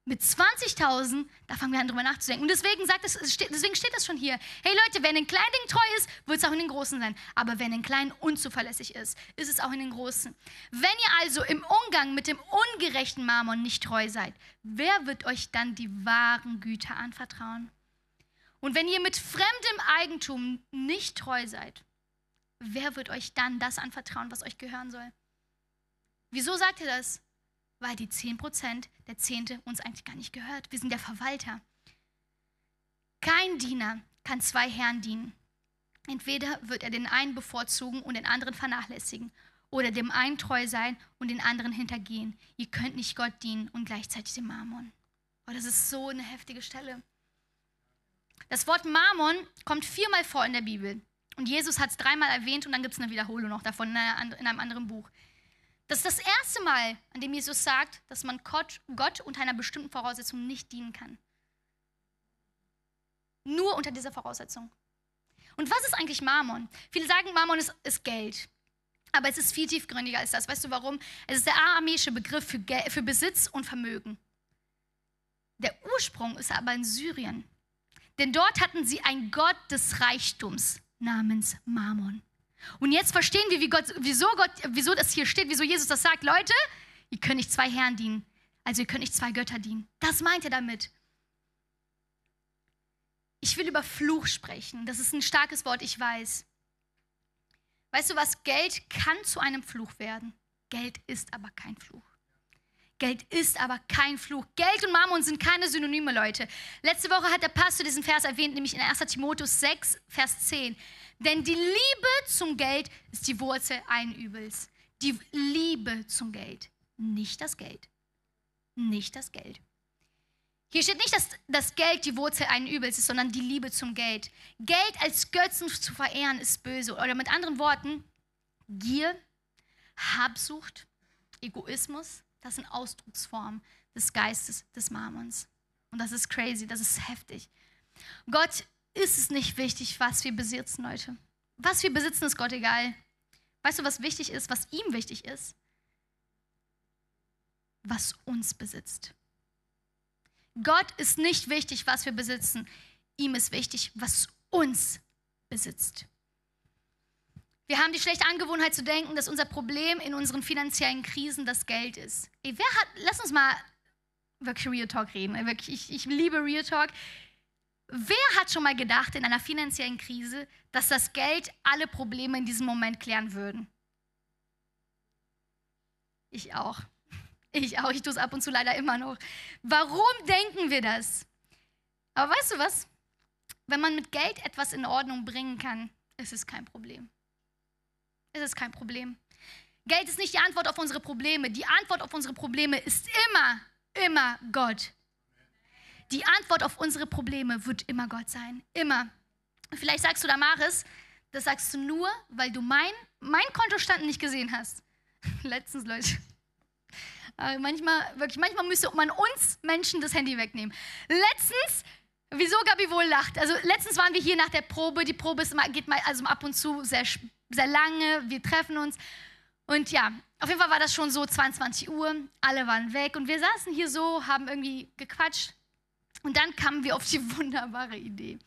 Speaker 1: Mit 20.000, da fangen wir an, drüber nachzudenken. Und deswegen, sagt es, deswegen steht das schon hier. Hey Leute, wer in den kleinen Dingen treu ist, wird es auch in den großen sein. Aber wer in den kleinen unzuverlässig ist, ist es auch in den großen. Wenn ihr also im Umgang mit dem ungerechten Mammon nicht treu seid, wer wird euch dann die wahren Güter anvertrauen? Und wenn ihr mit fremdem Eigentum nicht treu seid, wer wird euch dann das anvertrauen, was euch gehören soll? Wieso sagt ihr das? Weil die 10% der Zehnte uns eigentlich gar nicht gehört. Wir sind der Verwalter. Kein Diener kann zwei Herren dienen. Entweder wird er den einen bevorzugen und den anderen vernachlässigen oder dem einen treu sein und den anderen hintergehen. Ihr könnt nicht Gott dienen und gleichzeitig dem Mammon. Oh, das ist so eine heftige Stelle. Das Wort Mammon kommt viermal vor in der Bibel. Und Jesus hat es dreimal erwähnt und dann gibt es eine Wiederholung noch davon in einem anderen Buch. Das ist das erste Mal, an dem Jesus sagt, dass man Gott, Gott unter einer bestimmten Voraussetzung nicht dienen kann. Nur unter dieser Voraussetzung. Und was ist eigentlich Mammon? Viele sagen, Mammon ist, ist Geld. Aber es ist viel tiefgründiger als das. Weißt du warum? Es ist der aramäische Begriff für, Gel für Besitz und Vermögen. Der Ursprung ist aber in Syrien. Denn dort hatten sie einen Gott des Reichtums namens Mammon. Und jetzt verstehen wir, wie Gott, wieso, Gott, wieso das hier steht, wieso Jesus das sagt. Leute, ihr könnt nicht zwei Herren dienen. Also ihr könnt nicht zwei Götter dienen. Das meint er damit. Ich will über Fluch sprechen. Das ist ein starkes Wort, ich weiß. Weißt du was? Geld kann zu einem Fluch werden. Geld ist aber kein Fluch. Geld ist aber kein Fluch. Geld und Mammon sind keine Synonyme, Leute. Letzte Woche hat der Pastor diesen Vers erwähnt, nämlich in 1. Timotheus 6, Vers 10. Denn die Liebe zum Geld ist die Wurzel allen Übels. Die Liebe zum Geld, nicht das Geld. Nicht das Geld. Hier steht nicht, dass das Geld die Wurzel allen Übels ist, sondern die Liebe zum Geld. Geld als Götzen zu verehren ist böse. Oder mit anderen Worten, Gier, Habsucht, Egoismus, das sind Ausdrucksformen des Geistes des Mammons. Und das ist crazy, das ist heftig. Gott ist es nicht wichtig, was wir besitzen, Leute. Was wir besitzen, ist Gott egal. Weißt du, was wichtig ist, was ihm wichtig ist? Was uns besitzt. Gott ist nicht wichtig, was wir besitzen. Ihm ist wichtig, was uns besitzt. Wir haben die schlechte Angewohnheit zu denken, dass unser Problem in unseren finanziellen Krisen das Geld ist. Ey, wer hat, lass uns mal wirklich Real Talk reden. Ich, ich liebe Real Talk. Wer hat schon mal gedacht in einer finanziellen Krise, dass das Geld alle Probleme in diesem Moment klären würden? Ich auch. Ich auch. Ich tue es ab und zu leider immer noch. Warum denken wir das? Aber weißt du was? Wenn man mit Geld etwas in Ordnung bringen kann, ist es kein Problem. Es ist kein Problem. Geld ist nicht die Antwort auf unsere Probleme. Die Antwort auf unsere Probleme ist immer, immer Gott. Die Antwort auf unsere Probleme wird immer Gott sein. Immer. Vielleicht sagst du Damaris, das sagst du nur, weil du mein, mein Kontostand nicht gesehen hast. Letztens, Leute. Äh, manchmal, wirklich, manchmal müsste man uns Menschen das Handy wegnehmen. Letztens, wieso Gabi wohl lacht. Also letztens waren wir hier nach der Probe. Die Probe ist, geht mal also ab und zu sehr, sehr lange. Wir treffen uns. Und ja, auf jeden Fall war das schon so 22 Uhr. Alle waren weg und wir saßen hier so, haben irgendwie gequatscht. Und dann kamen wir auf die wunderbare Idee,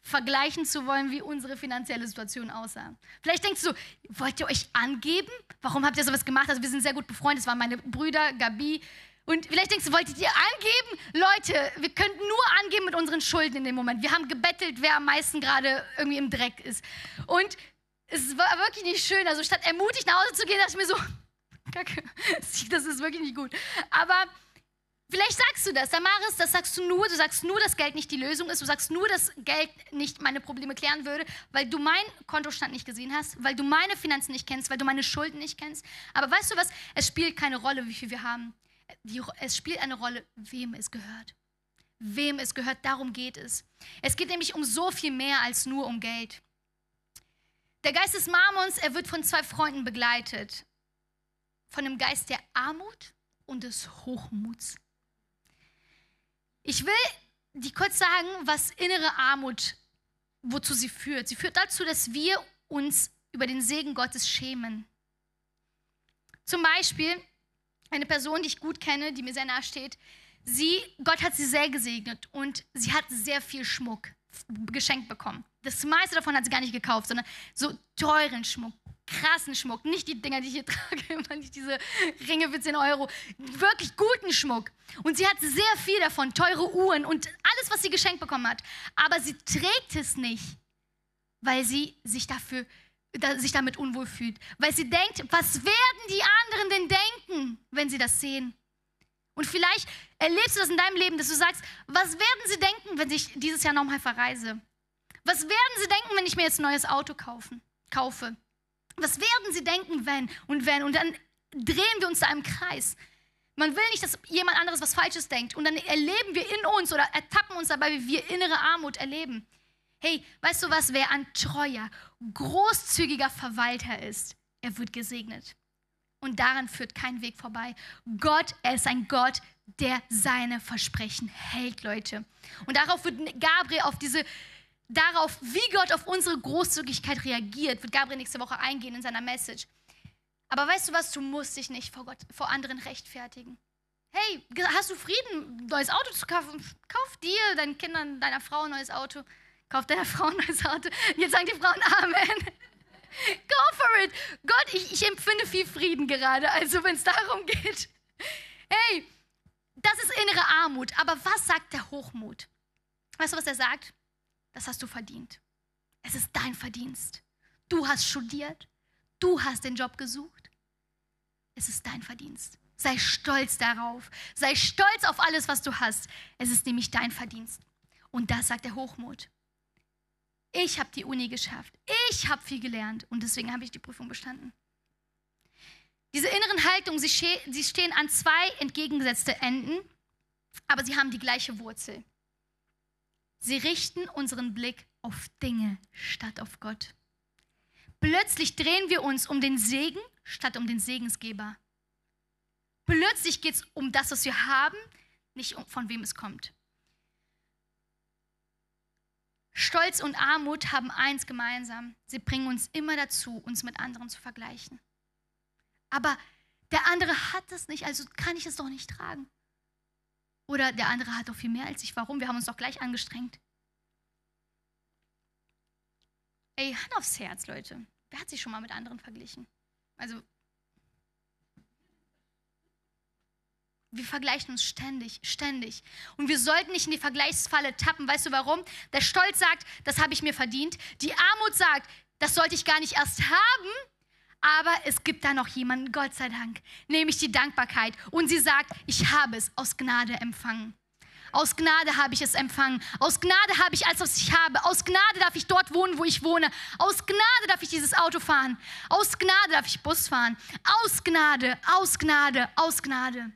Speaker 1: vergleichen zu wollen, wie unsere finanzielle Situation aussah. Vielleicht denkst du, wollt ihr euch angeben? Warum habt ihr sowas gemacht? Also wir sind sehr gut befreundet, das waren meine Brüder, Gabi. Und vielleicht denkst du, wolltet ihr angeben? Leute, wir könnten nur angeben mit unseren Schulden in dem Moment. Wir haben gebettelt, wer am meisten gerade irgendwie im Dreck ist. Und es war wirklich nicht schön. Also statt ermutigt nach Hause zu gehen, dachte ich mir so, Kacke, das ist wirklich nicht gut. Aber Vielleicht sagst du das, Damaris, das sagst du nur, du sagst nur, dass Geld nicht die Lösung ist, du sagst nur, dass Geld nicht meine Probleme klären würde, weil du meinen Kontostand nicht gesehen hast, weil du meine Finanzen nicht kennst, weil du meine Schulden nicht kennst. Aber weißt du was, es spielt keine Rolle, wie viel wir haben. Es spielt eine Rolle, wem es gehört. Wem es gehört, darum geht es. Es geht nämlich um so viel mehr als nur um Geld. Der Geist des Marmons, er wird von zwei Freunden begleitet. Von dem Geist der Armut und des Hochmuts. Ich will dir kurz sagen, was innere Armut, wozu sie führt. Sie führt dazu, dass wir uns über den Segen Gottes schämen. Zum Beispiel eine Person, die ich gut kenne, die mir sehr nahe steht, sie, Gott hat sie sehr gesegnet und sie hat sehr viel Schmuck geschenkt bekommen. Das meiste davon hat sie gar nicht gekauft, sondern so teuren Schmuck, krassen Schmuck. Nicht die Dinger, die ich hier trage, immer nicht diese Ringe für 10 Euro. Wirklich guten Schmuck. Und sie hat sehr viel davon, teure Uhren und alles, was sie geschenkt bekommen hat. Aber sie trägt es nicht, weil sie sich dafür sich damit unwohl fühlt, weil sie denkt, was werden die anderen denn denken, wenn sie das sehen? Und vielleicht erlebst du das in deinem Leben, dass du sagst, was werden sie denken, wenn ich dieses Jahr nochmal verreise? Was werden sie denken, wenn ich mir jetzt ein neues Auto kaufen, kaufe? Was werden sie denken, wenn und wenn? Und dann drehen wir uns da im Kreis. Man will nicht, dass jemand anderes was Falsches denkt. Und dann erleben wir in uns oder ertappen uns dabei, wie wir innere Armut erleben. Hey, weißt du was? Wer ein treuer, großzügiger Verwalter ist, er wird gesegnet. Und daran führt kein Weg vorbei. Gott, er ist ein Gott, der seine Versprechen hält, Leute. Und darauf wird Gabriel auf diese darauf, wie Gott auf unsere Großzügigkeit reagiert, wird Gabriel nächste Woche eingehen in seiner Message. Aber weißt du was, du musst dich nicht vor, Gott, vor anderen rechtfertigen. Hey, hast du Frieden, ein neues Auto zu kaufen? Kauf dir, deinen Kindern, deiner Frau ein neues Auto. Kauf deiner Frau ein neues Auto. Jetzt sagen die Frauen Amen. Go for it. Gott, ich, ich empfinde viel Frieden gerade, also wenn es darum geht. Hey, das ist innere Armut. Aber was sagt der Hochmut? Weißt du, was er sagt? Das hast du verdient. Es ist dein Verdienst. Du hast studiert, du hast den Job gesucht. Es ist dein Verdienst. Sei stolz darauf. Sei stolz auf alles, was du hast. Es ist nämlich dein Verdienst. Und das sagt der Hochmut. Ich habe die Uni geschafft. Ich habe viel gelernt und deswegen habe ich die Prüfung bestanden. Diese inneren Haltungen, sie, stehen an zwei entgegengesetzte Enden, aber sie haben die gleiche Wurzel. Sie richten unseren Blick auf Dinge statt auf Gott. Plötzlich drehen wir uns um den Segen statt um den Segensgeber. Plötzlich geht es um das, was wir haben, nicht um von wem es kommt. Stolz und Armut haben eins gemeinsam. Sie bringen uns immer dazu, uns mit anderen zu vergleichen. Aber der andere hat es nicht, also kann ich es doch nicht tragen. Oder der andere hat doch viel mehr als ich. Warum? Wir haben uns doch gleich angestrengt. Ey, Hand aufs Herz, Leute. Wer hat sich schon mal mit anderen verglichen? Also, wir vergleichen uns ständig, ständig. Und wir sollten nicht in die Vergleichsfalle tappen. Weißt du warum? Der Stolz sagt, das habe ich mir verdient. Die Armut sagt, das sollte ich gar nicht erst haben. Aber es gibt da noch jemanden, Gott sei Dank, nämlich die Dankbarkeit. Und sie sagt, ich habe es aus Gnade empfangen. Aus Gnade habe ich es empfangen. Aus Gnade habe ich alles, was ich habe. Aus Gnade darf ich dort wohnen, wo ich wohne. Aus Gnade darf ich dieses Auto fahren. Aus Gnade darf ich Bus fahren. Aus Gnade, aus Gnade, aus Gnade.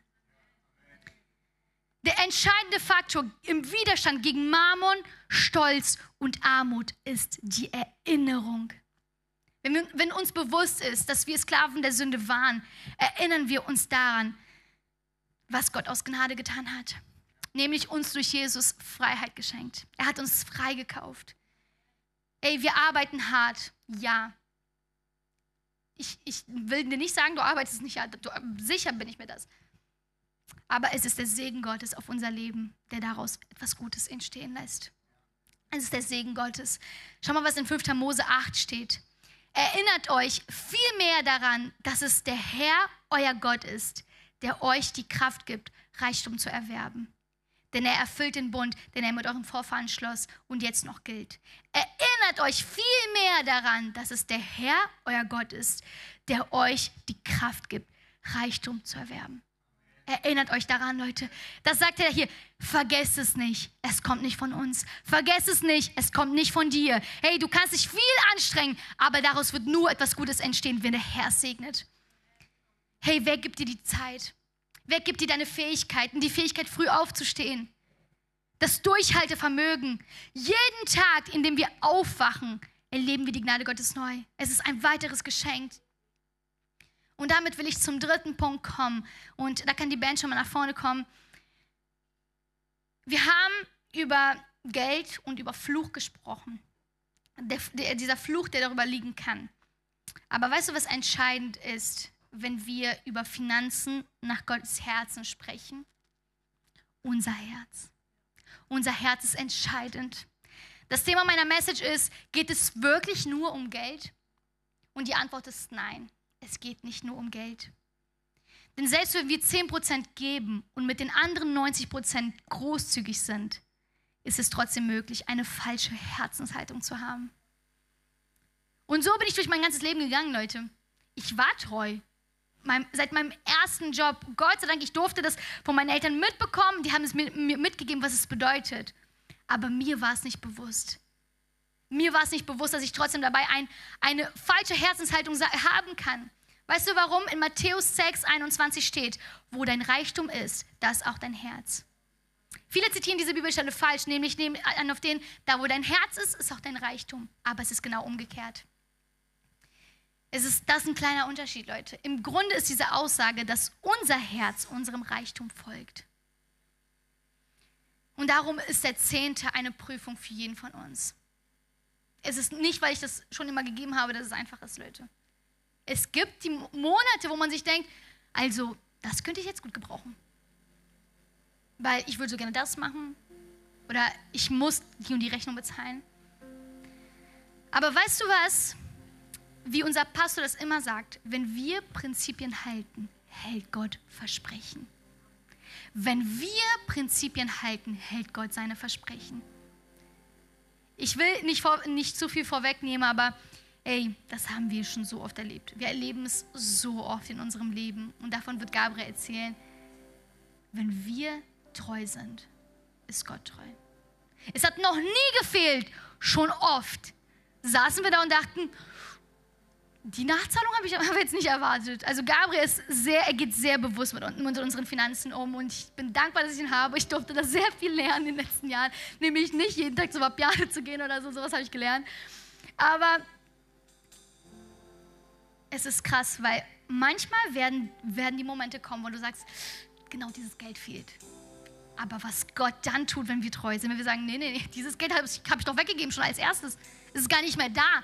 Speaker 1: Der entscheidende Faktor im Widerstand gegen Mammon, Stolz und Armut ist die Erinnerung. Wenn, wenn uns bewusst ist, dass wir Sklaven der Sünde waren, erinnern wir uns daran, was Gott aus Gnade getan hat. Nämlich uns durch Jesus Freiheit geschenkt. Er hat uns freigekauft. Ey, wir arbeiten hart. Ja. Ich, ich will dir nicht sagen, du arbeitest nicht hart. Du, sicher bin ich mir das. Aber es ist der Segen Gottes auf unser Leben, der daraus etwas Gutes entstehen lässt. Es ist der Segen Gottes. Schau mal, was in 5. Mose 8 steht. Erinnert euch viel mehr daran, dass es der Herr, euer Gott ist, der euch die Kraft gibt, Reichtum zu erwerben. Denn er erfüllt den Bund, den er mit euren Vorfahren schloss und jetzt noch gilt. Erinnert euch viel mehr daran, dass es der Herr, euer Gott ist, der euch die Kraft gibt, Reichtum zu erwerben. Erinnert euch daran, Leute. Das sagt er hier. Vergesst es nicht. Es kommt nicht von uns. Vergesst es nicht. Es kommt nicht von dir. Hey, du kannst dich viel anstrengen, aber daraus wird nur etwas Gutes entstehen, wenn der Herr segnet. Hey, wer gibt dir die Zeit? Wer gibt dir deine Fähigkeiten? Die Fähigkeit, früh aufzustehen. Das Durchhaltevermögen. Jeden Tag, in dem wir aufwachen, erleben wir die Gnade Gottes neu. Es ist ein weiteres Geschenk. Und damit will ich zum dritten Punkt kommen. Und da kann die Band schon mal nach vorne kommen. Wir haben über Geld und über Fluch gesprochen. Der, der, dieser Fluch, der darüber liegen kann. Aber weißt du, was entscheidend ist, wenn wir über Finanzen nach Gottes Herzen sprechen? unser Herz. Unser Herz ist entscheidend. Das Thema meiner Message ist, geht es wirklich nur um Geld? Und die Antwort ist nein, es geht nicht nur um Geld. Denn selbst wenn wir 10% geben und mit den anderen 90% großzügig sind, ist es trotzdem möglich, eine falsche Herzenshaltung zu haben. Und so bin ich durch mein ganzes Leben gegangen, Leute. Ich war treu. Mein, seit meinem ersten Job, Gott sei Dank, ich durfte das von meinen Eltern mitbekommen. Die haben es mir, mir mitgegeben, was es bedeutet. Aber mir war es nicht bewusst. Mir war es nicht bewusst, dass ich trotzdem dabei ein, eine falsche Herzenshaltung haben kann. Weißt du warum? In Matthäus 6, 21 steht, wo dein Reichtum ist, da ist auch dein Herz. Viele zitieren diese Bibelstelle falsch, nämlich nehmen an auf den, da wo dein Herz ist, ist auch dein Reichtum. Aber es ist genau umgekehrt. Es ist, das ist ein kleiner Unterschied, Leute. Im Grunde ist diese Aussage, dass unser Herz unserem Reichtum folgt. Und darum ist der Zehnte eine Prüfung für jeden von uns. Es ist nicht, weil ich das schon immer gegeben habe, dass es einfach ist, Leute. Es gibt die Monate, wo man sich denkt, also das könnte ich jetzt gut gebrauchen. Weil ich würde so gerne das machen oder ich muss die und die Rechnung bezahlen. Aber weißt du was? Wie unser Pastor das immer sagt, wenn wir Prinzipien halten, hält Gott Versprechen. Wenn wir Prinzipien halten, hält Gott seine Versprechen. Ich will nicht, vor, nicht zu viel vorwegnehmen, aber ey, das haben wir schon so oft erlebt. Wir erleben es so oft in unserem Leben. Und davon wird Gabriel erzählen. Wenn wir treu sind, ist Gott treu. Es hat noch nie gefehlt, schon oft saßen wir da und dachten, die Nachzahlung habe ich aber jetzt nicht erwartet. Also Gabriel ist sehr, er geht sehr bewusst mit, mit, unseren Finanzen um und ich bin dankbar, dass ich ihn habe. Ich durfte da sehr viel lernen in den letzten Jahren, nämlich nicht jeden Tag zur Vapiane zu gehen oder so, sowas habe ich gelernt. Aber es ist krass, weil manchmal werden, werden die Momente kommen, wo du sagst, genau dieses Geld fehlt. Aber was Gott dann tut, wenn wir treu sind, wenn wir sagen, nee, nee, nee, dieses Geld habe ich, hab ich doch weggegeben schon als erstes. Es ist gar nicht mehr da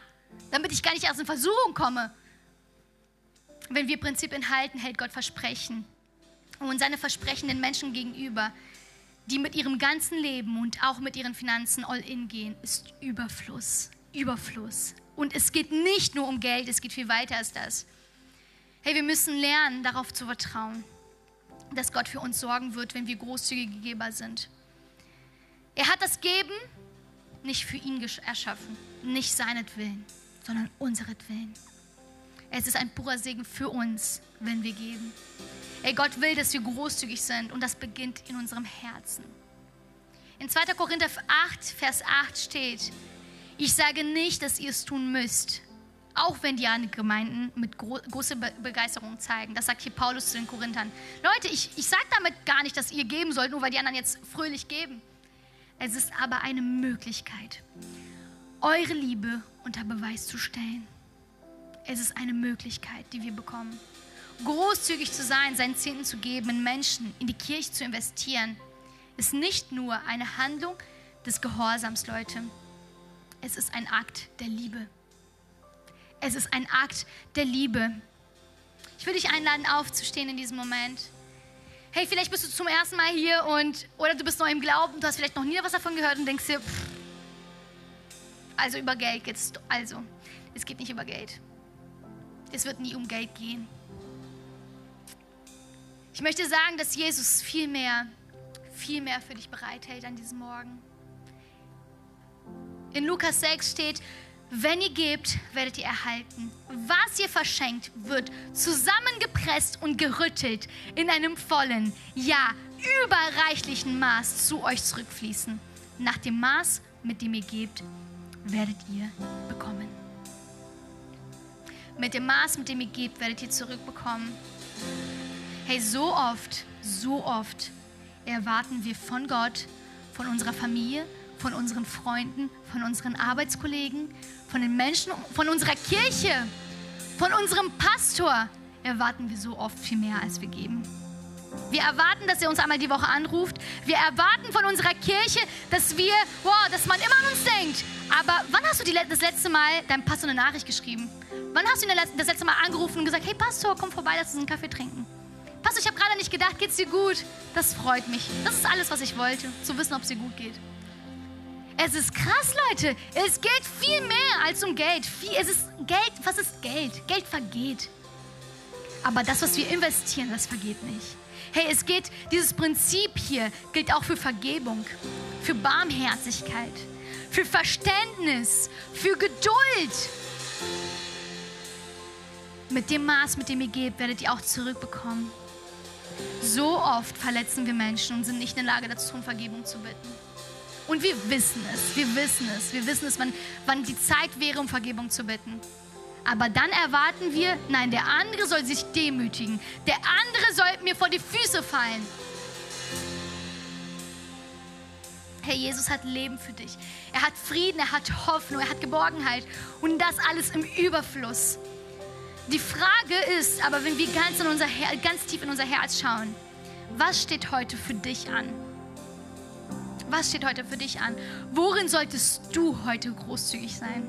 Speaker 1: damit ich gar nicht erst in Versuchung komme. Wenn wir Prinzipien halten, hält Gott Versprechen. Und seine Versprechen den Menschen gegenüber, die mit ihrem ganzen Leben und auch mit ihren Finanzen all in gehen, ist Überfluss. Überfluss. Und es geht nicht nur um Geld, es geht viel weiter als das. Hey, wir müssen lernen, darauf zu vertrauen, dass Gott für uns sorgen wird, wenn wir großzügige Geber sind. Er hat das Geben nicht für ihn erschaffen, nicht seinetwillen sondern unseretwillen. Es ist ein purer Segen für uns, wenn wir geben. Ey, Gott will, dass wir großzügig sind und das beginnt in unserem Herzen. In 2. Korinther 8, Vers 8 steht, ich sage nicht, dass ihr es tun müsst, auch wenn die anderen Gemeinden mit gro großer Be Begeisterung zeigen. Das sagt hier Paulus zu den Korinthern. Leute, ich, ich sage damit gar nicht, dass ihr geben sollt, nur weil die anderen jetzt fröhlich geben. Es ist aber eine Möglichkeit, eure Liebe unter Beweis zu stellen. Es ist eine Möglichkeit, die wir bekommen. Großzügig zu sein, seinen Zehnten zu geben, in Menschen, in die Kirche zu investieren, ist nicht nur eine Handlung des Gehorsams, Leute. Es ist ein Akt der Liebe. Es ist ein Akt der Liebe. Ich will dich einladen, aufzustehen in diesem Moment. Hey, vielleicht bist du zum ersten Mal hier und oder du bist neu im Glauben, du hast vielleicht noch nie was davon gehört und denkst dir, pff, also über Geld geht es. Also, es geht nicht über Geld. Es wird nie um Geld gehen. Ich möchte sagen, dass Jesus viel mehr, viel mehr für dich bereithält an diesem Morgen. In Lukas 6 steht, wenn ihr gebt, werdet ihr erhalten. Was ihr verschenkt, wird zusammengepresst und gerüttelt in einem vollen, ja, überreichlichen Maß zu euch zurückfließen. Nach dem Maß, mit dem ihr gebt, werdet ihr bekommen. Mit dem Maß, mit dem ihr gebt, werdet ihr zurückbekommen. Hey, so oft, so oft erwarten wir von Gott, von unserer Familie, von unseren Freunden, von unseren Arbeitskollegen, von den Menschen, von unserer Kirche, von unserem Pastor, erwarten wir so oft viel mehr, als wir geben. Wir erwarten, dass er uns einmal die Woche anruft. Wir erwarten von unserer Kirche, dass wir, wow, dass man immer an uns denkt. Aber wann hast du die, das letzte Mal deinem Pastor eine Nachricht geschrieben? Wann hast du ihn das letzte Mal angerufen und gesagt, hey Pastor, komm vorbei, lass uns einen Kaffee trinken? Pastor, ich habe gerade nicht gedacht, geht's dir gut? Das freut mich. Das ist alles, was ich wollte, zu wissen, ob es dir gut geht. Es ist krass, Leute. Es geht viel mehr als um Geld. Es ist Geld. Was ist Geld? Geld vergeht. Aber das, was wir investieren, das vergeht nicht. Hey, es geht, dieses Prinzip hier gilt auch für Vergebung, für Barmherzigkeit, für Verständnis, für Geduld. Mit dem Maß, mit dem ihr gebt, werdet ihr auch zurückbekommen. So oft verletzen wir Menschen und sind nicht in der Lage dazu, um Vergebung zu bitten. Und wir wissen es, wir wissen es, wir wissen es, wann, wann die Zeit wäre, um Vergebung zu bitten. Aber dann erwarten wir, nein, der andere soll sich demütigen. Der andere soll mir vor die Füße fallen. Herr Jesus hat Leben für dich. Er hat Frieden, er hat Hoffnung, er hat Geborgenheit und das alles im Überfluss. Die Frage ist aber, wenn wir ganz, in unser ganz tief in unser Herz schauen, was steht heute für dich an? Was steht heute für dich an? Worin solltest du heute großzügig sein?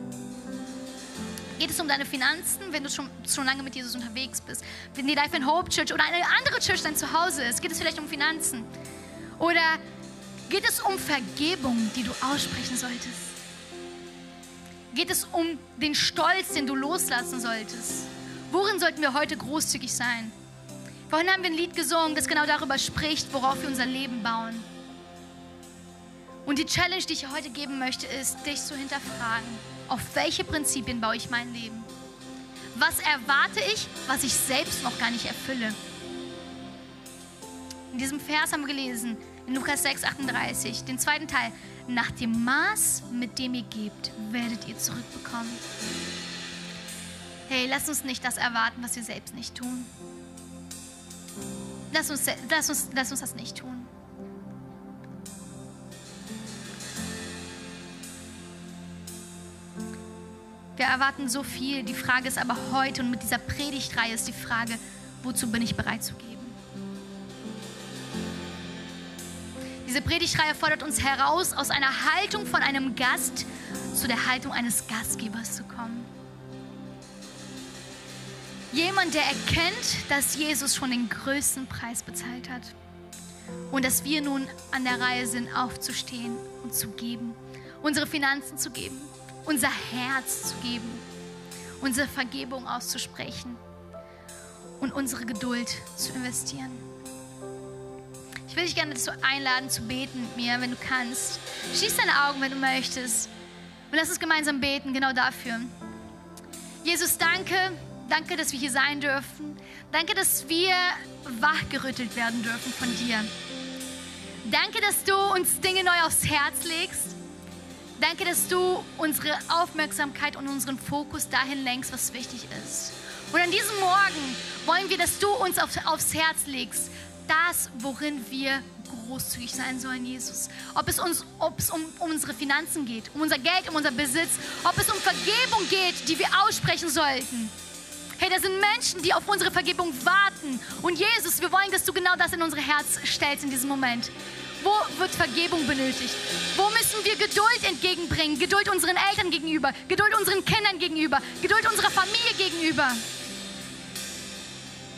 Speaker 1: Geht es um deine Finanzen, wenn du schon, schon lange mit Jesus unterwegs bist? Wenn die Life in Hope Church oder eine andere Church dein Zuhause ist, geht es vielleicht um Finanzen? Oder geht es um Vergebung, die du aussprechen solltest? Geht es um den Stolz, den du loslassen solltest? Worin sollten wir heute großzügig sein? Vorhin haben wir ein Lied gesungen, das genau darüber spricht, worauf wir unser Leben bauen. Und die Challenge, die ich heute geben möchte, ist, dich zu hinterfragen. Auf welche Prinzipien baue ich mein Leben? Was erwarte ich, was ich selbst noch gar nicht erfülle? In diesem Vers haben wir gelesen, in Lukas 6, 38, den zweiten Teil. Nach dem Maß, mit dem ihr gebt, werdet ihr zurückbekommen. Hey, lass uns nicht das erwarten, was wir selbst nicht tun. Lass uns, lass uns, lass uns das nicht tun. Wir erwarten so viel. Die Frage ist aber heute und mit dieser Predigtreihe ist die Frage, wozu bin ich bereit zu geben? Diese Predigtreihe fordert uns heraus, aus einer Haltung von einem Gast zu der Haltung eines Gastgebers zu kommen. Jemand, der erkennt, dass Jesus schon den größten Preis bezahlt hat. Und dass wir nun an der Reihe sind, aufzustehen und zu geben. Unsere Finanzen zu geben. Unser Herz zu geben. Unsere Vergebung auszusprechen. Und unsere Geduld zu investieren. Ich will dich gerne dazu einladen, zu beten mit mir, wenn du kannst. Schließ deine Augen, wenn du möchtest. Und lass uns gemeinsam beten, genau dafür. Jesus, danke Danke, dass wir hier sein dürfen. Danke, dass wir wachgerüttelt werden dürfen von dir. Danke, dass du uns Dinge neu aufs Herz legst. Danke, dass du unsere Aufmerksamkeit und unseren Fokus dahin lenkst, was wichtig ist. Und an diesem Morgen wollen wir, dass du uns auf, aufs Herz legst, das, worin wir großzügig sein sollen, Jesus. Ob es, uns, ob es um, um unsere Finanzen geht, um unser Geld, um unser Besitz, ob es um Vergebung geht, die wir aussprechen sollten. Hey, da sind Menschen, die auf unsere Vergebung warten. Und Jesus, wir wollen, dass du genau das in unser Herz stellst in diesem Moment. Wo wird Vergebung benötigt? Wo müssen wir Geduld entgegenbringen? Geduld unseren Eltern gegenüber, Geduld unseren Kindern gegenüber, Geduld unserer Familie gegenüber.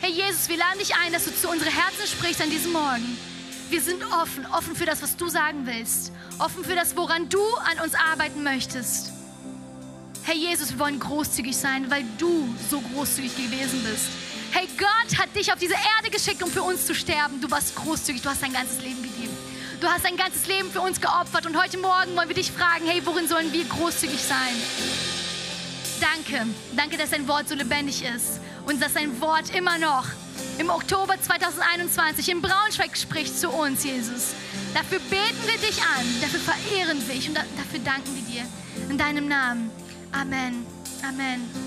Speaker 1: Hey Jesus, wir laden dich ein, dass du zu unseren Herzen sprichst an diesem Morgen. Wir sind offen, offen für das, was du sagen willst, offen für das, woran du an uns arbeiten möchtest. Herr Jesus, wir wollen großzügig sein, weil du so großzügig gewesen bist. Hey, Gott hat dich auf diese Erde geschickt, um für uns zu sterben. Du warst großzügig, du hast dein ganzes Leben gegeben. Du hast dein ganzes Leben für uns geopfert und heute Morgen wollen wir dich fragen, hey, worin sollen wir großzügig sein? Danke, danke, dass dein Wort so lebendig ist und dass dein Wort immer noch im Oktober 2021 in Braunschweig spricht zu uns, Jesus. Dafür beten wir dich an, dafür verehren wir dich und dafür danken wir dir. In deinem Namen. Amen. Amen.